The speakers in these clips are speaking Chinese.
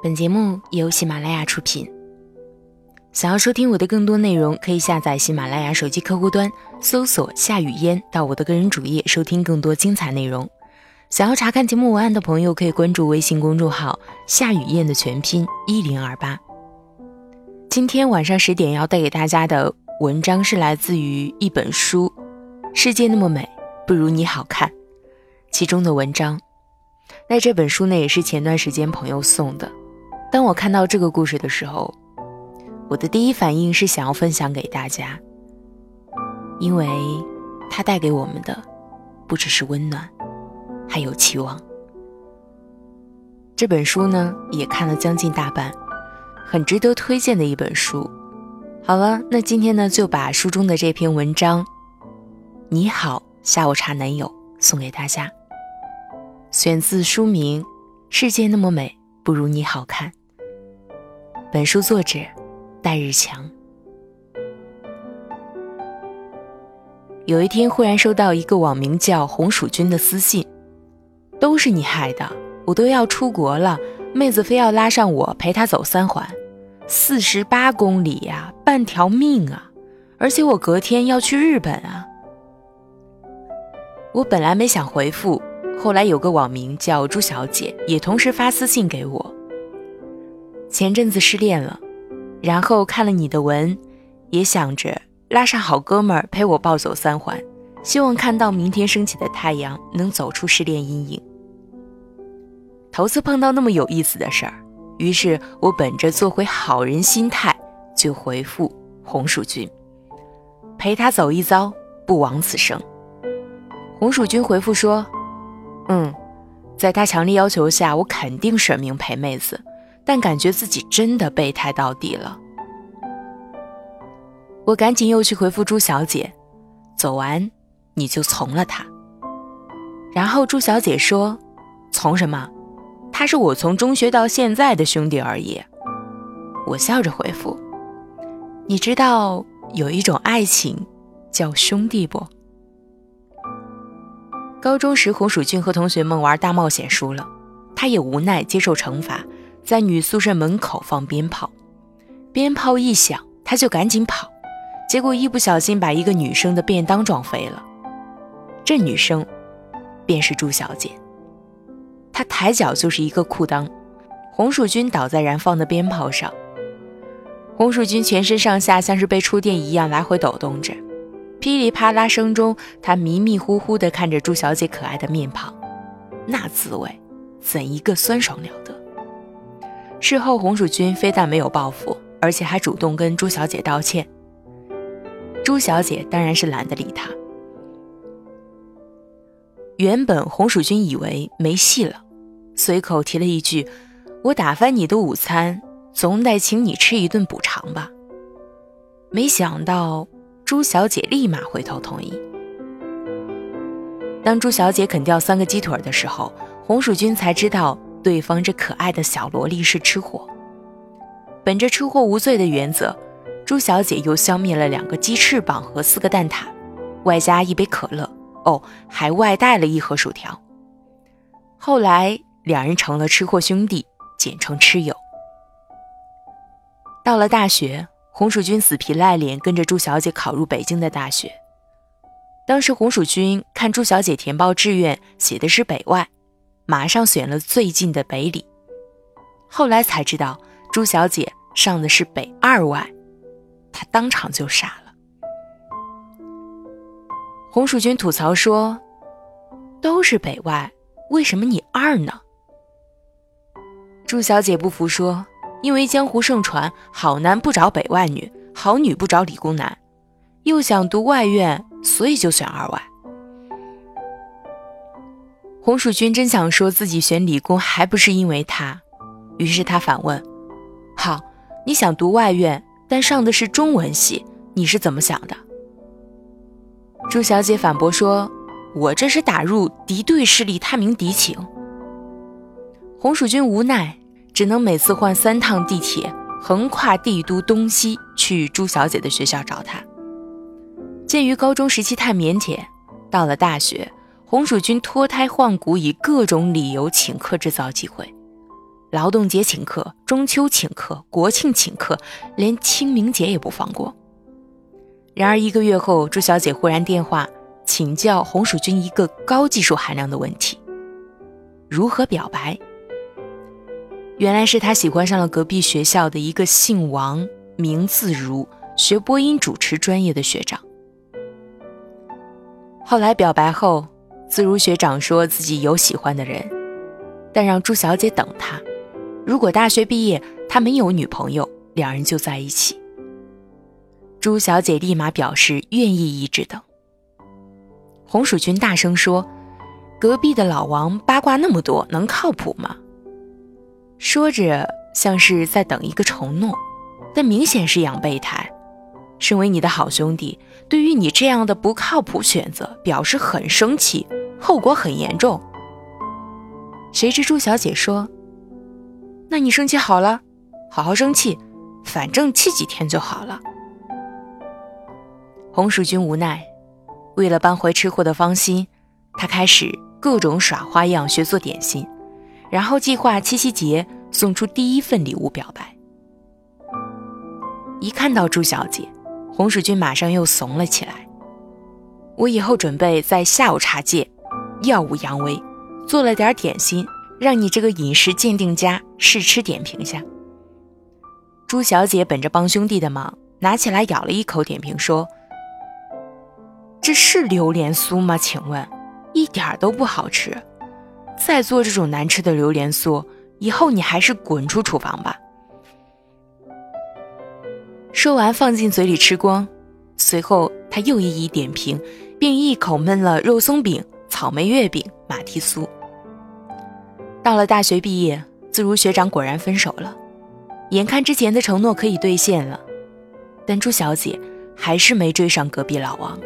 本节目由喜马拉雅出品。想要收听我的更多内容，可以下载喜马拉雅手机客户端，搜索“夏雨嫣”，到我的个人主页收听更多精彩内容。想要查看节目文案的朋友，可以关注微信公众号“夏雨嫣”的全拼一零二八。今天晚上十点要带给大家的文章是来自于一本书《世界那么美，不如你好看》其中的文章。那这本书呢，也是前段时间朋友送的。当我看到这个故事的时候，我的第一反应是想要分享给大家，因为它带给我们的不只是温暖，还有期望。这本书呢，也看了将近大半，很值得推荐的一本书。好了，那今天呢，就把书中的这篇文章《你好，下午茶男友》送给大家，选自书名《世界那么美，不如你好看》。本书作者戴日强。有一天，忽然收到一个网名叫“红薯君”的私信，都是你害的！我都要出国了，妹子非要拉上我陪她走三环，四十八公里呀，半条命啊！而且我隔天要去日本啊！我本来没想回复，后来有个网名叫朱小姐也同时发私信给我。前阵子失恋了，然后看了你的文，也想着拉上好哥们儿陪我暴走三环，希望看到明天升起的太阳，能走出失恋阴影。头次碰到那么有意思的事儿，于是我本着做回好人心态，就回复红薯君，陪他走一遭，不枉此生。红薯君回复说：“嗯，在他强烈要求下，我肯定舍命陪妹子。”但感觉自己真的备胎到底了，我赶紧又去回复朱小姐，走完你就从了他。然后朱小姐说：“从什么？他是我从中学到现在的兄弟而已。”我笑着回复：“你知道有一种爱情叫兄弟不？”高中时，红薯君和同学们玩大冒险输了，他也无奈接受惩罚。在女宿舍门口放鞭炮，鞭炮一响，他就赶紧跑，结果一不小心把一个女生的便当撞飞了。这女生便是朱小姐，她抬脚就是一个裤裆，红薯君倒在燃放的鞭炮上，红薯君全身上下像是被触电一样来回抖动着，噼里啪啦声中，他迷迷糊糊地看着朱小姐可爱的面庞，那滋味怎一个酸爽了得！事后，红薯君非但没有报复，而且还主动跟朱小姐道歉。朱小姐当然是懒得理他。原本红薯君以为没戏了，随口提了一句：“我打翻你的午餐，总得请你吃一顿补偿吧。”没想到朱小姐立马回头同意。当朱小姐啃掉三个鸡腿的时候，红薯君才知道。对方这可爱的小萝莉是吃货，本着吃货无罪的原则，朱小姐又消灭了两个鸡翅膀和四个蛋挞，外加一杯可乐，哦，还外带了一盒薯条。后来两人成了吃货兄弟，简称吃友。到了大学，红薯君死皮赖脸跟着朱小姐考入北京的大学。当时红薯君看朱小姐填报志愿写的是北外。马上选了最近的北理，后来才知道朱小姐上的是北二外，她当场就傻了。红薯君吐槽说：“都是北外，为什么你二呢？”朱小姐不服说：“因为江湖盛传好男不找北外女，好女不找理工男，又想读外院，所以就选二外。”红薯君真想说自己选理工还不是因为他，于是他反问：“好，你想读外院，但上的是中文系，你是怎么想的？”朱小姐反驳说：“我这是打入敌对势力，探明敌情。”红薯君无奈，只能每次换三趟地铁，横跨帝都东西去朱小姐的学校找她。鉴于高中时期太腼腆，到了大学。红薯君脱胎换骨，以各种理由请客制造机会，劳动节请客，中秋请客，国庆请客，连清明节也不放过。然而一个月后，朱小姐忽然电话请教红薯君一个高技术含量的问题：如何表白？原来是她喜欢上了隔壁学校的一个姓王、名字如、学播音主持专业的学长。后来表白后，自如学长说自己有喜欢的人，但让朱小姐等他。如果大学毕业他没有女朋友，两人就在一起。朱小姐立马表示愿意一直等。红薯君大声说：“隔壁的老王八卦那么多，能靠谱吗？”说着像是在等一个承诺，但明显是养备胎。身为你的好兄弟，对于你这样的不靠谱选择表示很生气，后果很严重。谁知朱小姐说。那你生气好了，好好生气，反正气几天就好了。红薯君无奈，为了扳回吃货的芳心，他开始各种耍花样学做点心，然后计划七夕节送出第一份礼物表白。一看到朱小姐，红薯君马上又怂了起来。我以后准备在下午茶界耀武扬威，做了点点心。让你这个饮食鉴定家试吃点评下。朱小姐本着帮兄弟的忙，拿起来咬了一口，点评说：“这是榴莲酥吗？请问，一点都不好吃。再做这种难吃的榴莲酥，以后你还是滚出厨房吧。”说完，放进嘴里吃光。随后，他又一一点评，并一口闷了肉松饼、草莓月饼、马蹄酥。到了大学毕业，自如学长果然分手了，眼看之前的承诺可以兑现了，但朱小姐还是没追上隔壁老王。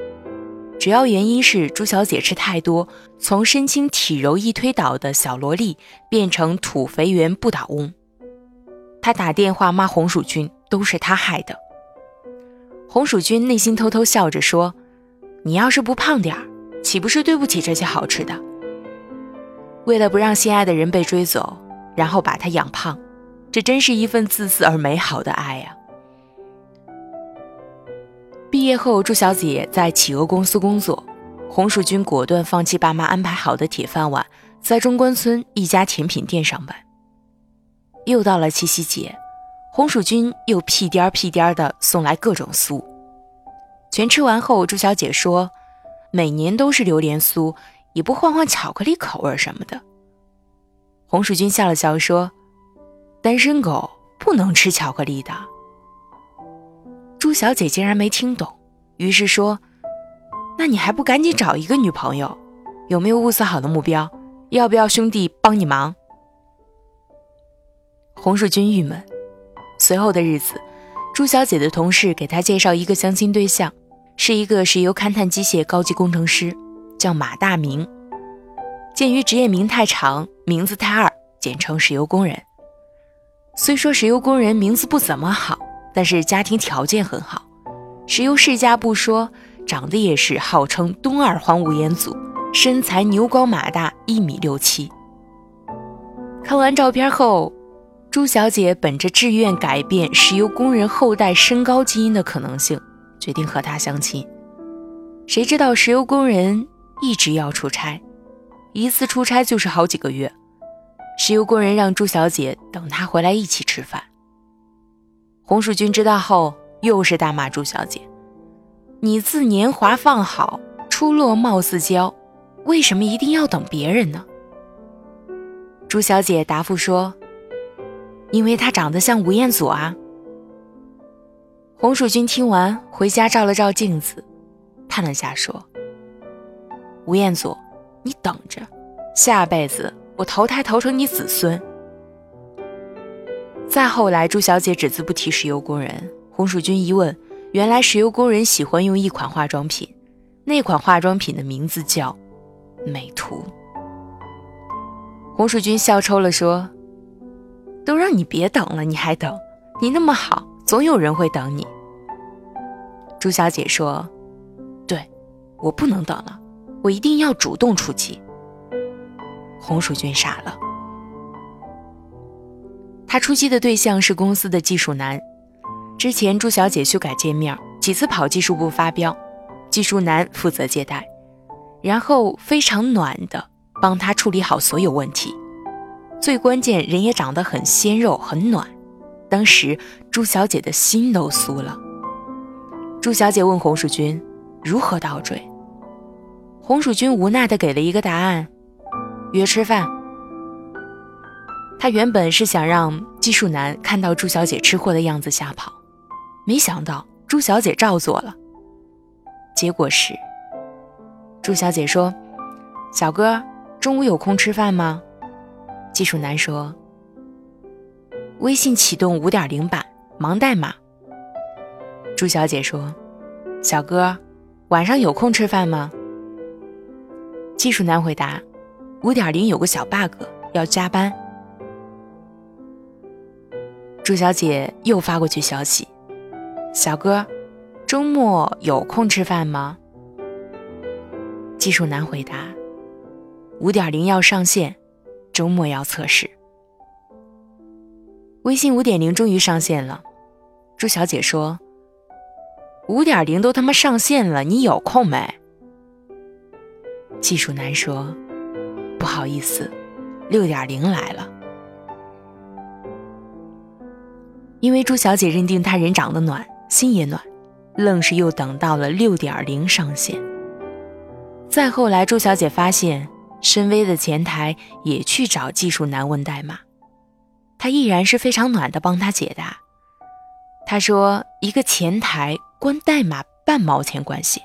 主要原因是朱小姐吃太多，从身轻体柔易推倒的小萝莉变成土肥圆不倒翁。她打电话骂红薯君，都是他害的。红薯君内心偷偷笑着说：“你要是不胖点儿，岂不是对不起这些好吃的？”为了不让心爱的人被追走，然后把他养胖，这真是一份自私而美好的爱呀！毕业后，朱小姐在企鹅公司工作，红薯君果断放弃爸妈安排好的铁饭碗，在中关村一家甜品店上班。又到了七夕节，红薯君又屁颠儿屁颠儿的送来各种酥，全吃完后，朱小姐说：“每年都是榴莲酥。”也不换换巧克力口味什么的。红薯君笑了笑说：“单身狗不能吃巧克力的。”朱小姐竟然没听懂，于是说：“那你还不赶紧找一个女朋友？有没有物色好的目标？要不要兄弟帮你忙？”红薯君郁闷。随后的日子，朱小姐的同事给她介绍一个相亲对象，是一个石油勘探机械高级工程师。叫马大明，鉴于职业名太长，名字太二，简称石油工人。虽说石油工人名字不怎么好，但是家庭条件很好。石油世家不说，长得也是号称东二环吴彦祖，身材牛高马大，一米六七。看完照片后，朱小姐本着志愿改变石油工人后代身高基因的可能性，决定和他相亲。谁知道石油工人。一直要出差，一次出差就是好几个月。石油工人让朱小姐等他回来一起吃饭。红薯君知道后，又是大骂朱小姐：“你自年华放好，出落貌似娇，为什么一定要等别人呢？”朱小姐答复说：“因为他长得像吴彦祖啊。”红薯君听完，回家照了照镜子，叹了下说。吴彦祖，你等着，下辈子我投胎投成你子孙。再后来，朱小姐只字不提石油工人。红薯君一问，原来石油工人喜欢用一款化妆品，那款化妆品的名字叫美图。红薯君笑抽了，说：“都让你别等了，你还等？你那么好，总有人会等你。”朱小姐说：“对，我不能等了。”我一定要主动出击。红薯君傻了。他出击的对象是公司的技术男。之前朱小姐修改界面，几次跑技术部发飙，技术男负责接待，然后非常暖的帮他处理好所有问题。最关键，人也长得很鲜肉，很暖。当时朱小姐的心都酥了。朱小姐问红薯君如何倒追，红薯君无奈的给了一个答案：约吃饭。他原本是想让技术男看到朱小姐吃货的样子吓跑，没想到朱小姐照做了。结果是，朱小姐说：“小哥，中午有空吃饭吗？”技术男说：“微信启动五点零版，忙代码。”朱小姐说：“小哥，晚上有空吃饭吗？”技术男回答：“五点零有个小 bug，要加班。”朱小姐又发过去消息：“小哥，周末有空吃饭吗？”技术男回答：“五点零要上线，周末要测试。”微信五点零终于上线了。朱小姐说：“五点零都他妈上线了，你有空没？”技术男说：“不好意思，六点零来了。”因为朱小姐认定他人长得暖，心也暖，愣是又等到了六点零上线。再后来，朱小姐发现深 V 的前台也去找技术男问代码，他依然是非常暖的帮他解答。他说：“一个前台关代码半毛钱关系。”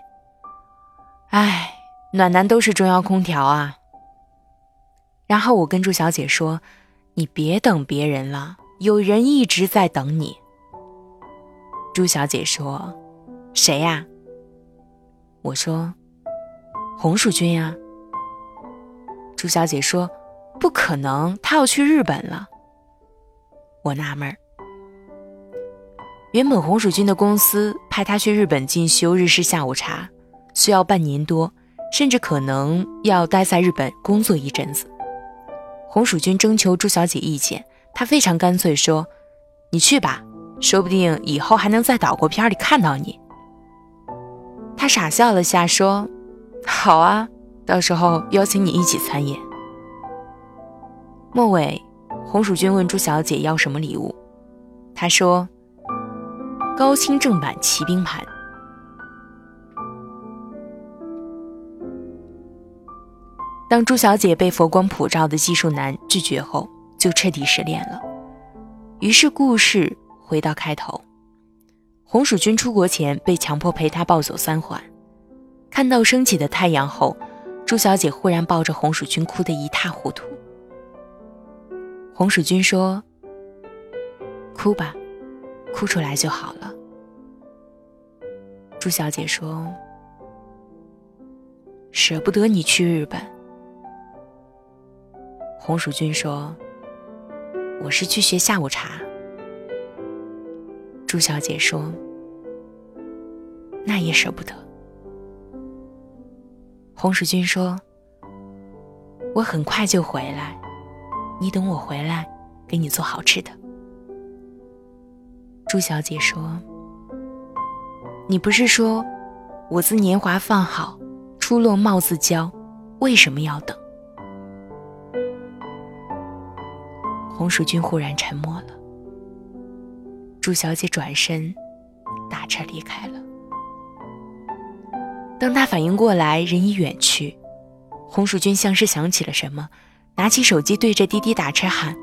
哎，暖男都是中央空调啊。然后我跟朱小姐说：“你别等别人了。”有人一直在等你，朱小姐说：“谁呀？”我说：“红薯君呀。”朱小姐说：“不可能，他要去日本了。”我纳闷儿。原本红薯君的公司派他去日本进修日式下午茶，需要半年多，甚至可能要待在日本工作一阵子。红薯君征求朱小姐意见。他非常干脆说：“你去吧，说不定以后还能在岛国片里看到你。”他傻笑了下，说：“好啊，到时候邀请你一起参演。”末尾，红薯君问朱小姐要什么礼物，她说：“高清正版骑兵盘。”当朱小姐被佛光普照的技术男拒绝后。就彻底失恋了。于是故事回到开头，红薯君出国前被强迫陪他暴走三环，看到升起的太阳后，朱小姐忽然抱着红薯君哭得一塌糊涂。红薯君说：“哭吧，哭出来就好了。”朱小姐说：“舍不得你去日本。”红薯君说。我是去学下午茶。朱小姐说：“那也舍不得。”红薯君说：“我很快就回来，你等我回来，给你做好吃的。”朱小姐说：“你不是说我自年华放好，初落貌自娇，为什么要等？”红薯君忽然沉默了。朱小姐转身打车离开了。当他反应过来，人已远去。红薯君像是想起了什么，拿起手机对着滴滴打车喊：“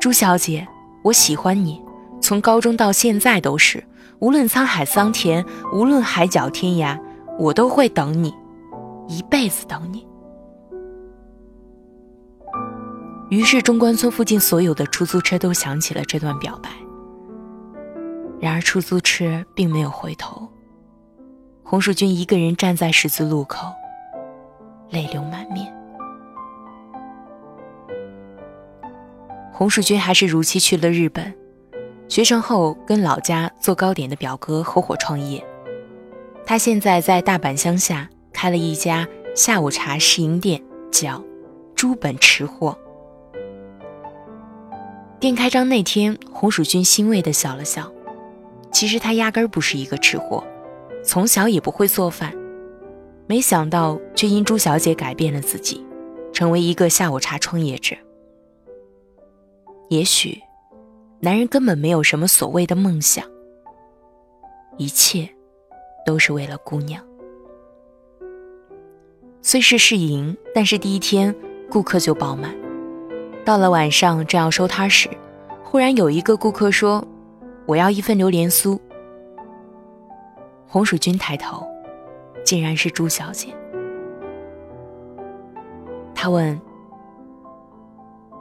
朱小姐，我喜欢你，从高中到现在都是。无论沧海桑田，无论海角天涯，我都会等你，一辈子等你。”于是，中关村附近所有的出租车都响起了这段表白。然而，出租车并没有回头。红薯君一个人站在十字路口，泪流满面。红薯君还是如期去了日本，学成后跟老家做糕点的表哥合伙创业。他现在在大阪乡下开了一家下午茶试营店，叫“猪本吃货”。店开张那天，红薯君欣慰地笑了笑。其实他压根儿不是一个吃货，从小也不会做饭，没想到却因朱小姐改变了自己，成为一个下午茶创业者。也许，男人根本没有什么所谓的梦想，一切都是为了姑娘。虽是试营，但是第一天顾客就爆满。到了晚上正要收摊时，忽然有一个顾客说。我要一份榴莲酥。红薯君抬头，竟然是朱小姐。他问：“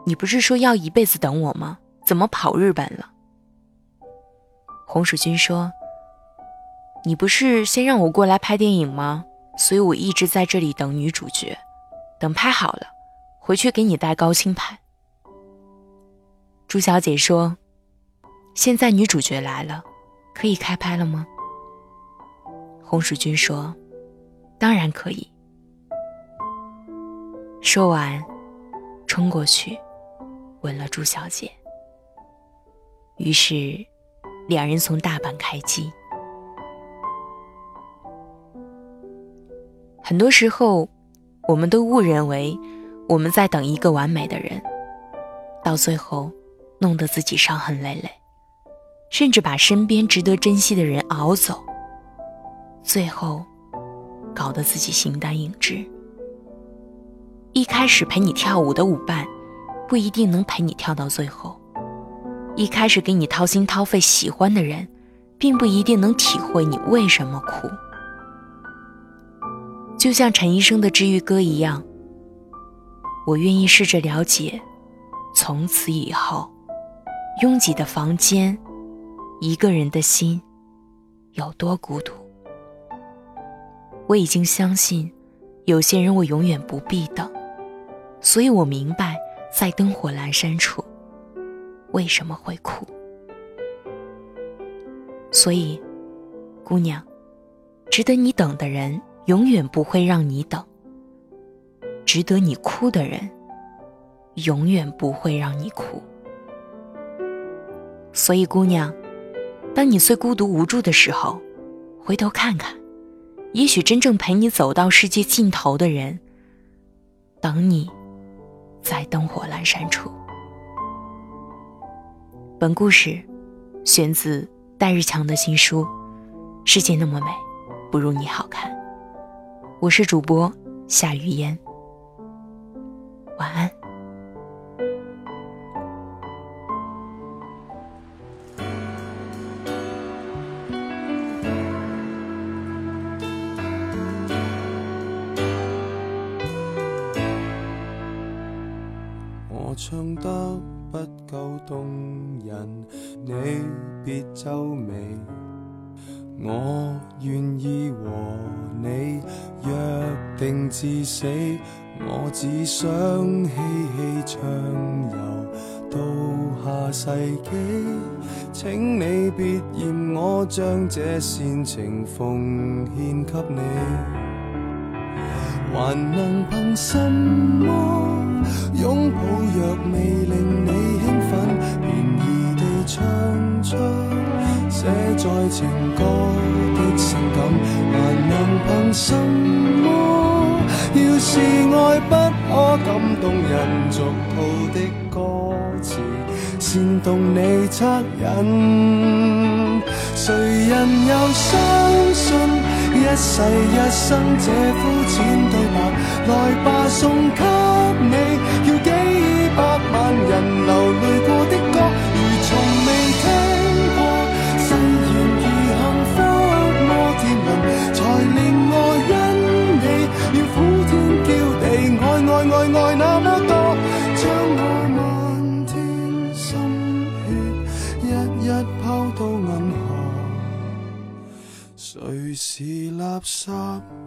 你不是说要一辈子等我吗？怎么跑日本了？”红薯君说：“你不是先让我过来拍电影吗？所以我一直在这里等女主角，等拍好了，回去给你带高清盘。”朱小姐说。现在女主角来了，可以开拍了吗？红薯君说：“当然可以。”说完，冲过去吻了朱小姐。于是，两人从大阪开机。很多时候，我们都误认为我们在等一个完美的人，到最后，弄得自己伤痕累累。甚至把身边值得珍惜的人熬走，最后搞得自己形单影只。一开始陪你跳舞的舞伴，不一定能陪你跳到最后；一开始给你掏心掏肺喜欢的人，并不一定能体会你为什么哭。就像陈医生的治愈歌一样，我愿意试着了解，从此以后，拥挤的房间。一个人的心有多孤独？我已经相信，有些人我永远不必等，所以我明白，在灯火阑珊处，为什么会哭。所以，姑娘，值得你等的人，永远不会让你等；值得你哭的人，永远不会让你哭。所以，姑娘。当你最孤独无助的时候，回头看看，也许真正陪你走到世界尽头的人，等你，在灯火阑珊处。本故事选自戴日强的新书《世界那么美，不如你好看》。我是主播夏雨嫣，晚安。愿意和你约定至死，我只想嬉戏畅游到下世纪。请你别嫌我将这煽情奉献给你，还能凭什么？拥抱若未令你兴奋，便宜地唱出写在情歌的感，还能凭什么？要是爱不可感动人，俗套的歌词煽动你恻隐，谁人又相信？一世一生这肤浅对白，来吧送给你，要几百万人流泪垃圾？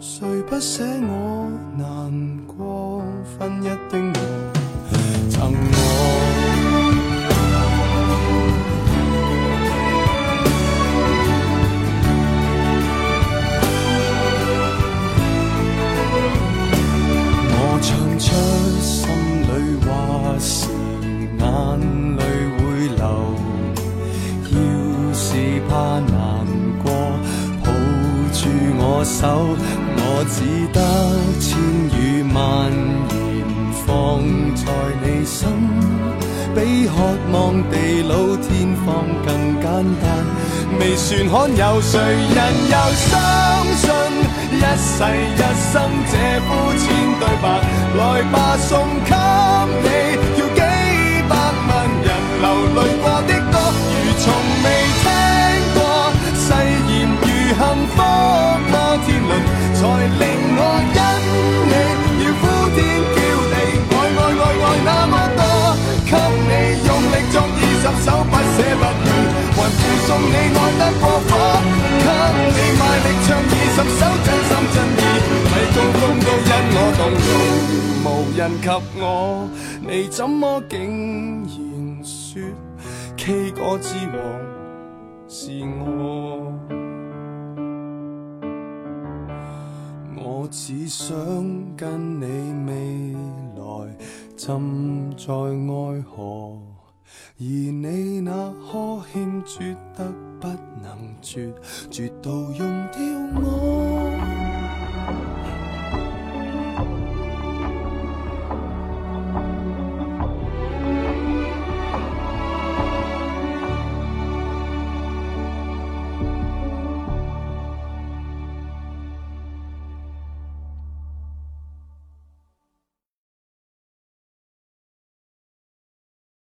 谁不舍我难过？分一丁罕有，谁人又相信一世一生这肤浅对白？来吧，送给你，要几百万人流泪过的歌，如从未听过。誓言如幸福摩天轮，才令我因你要呼天叫地，爱爱爱爱那么多，给你用力作二十首，不舍不弃，还附送你因我动容，無人及我，你怎麼竟然說 K 歌之王是我？我只想跟你未來浸在愛河，而你那呵欠絕得不能絕，絕到用掉我。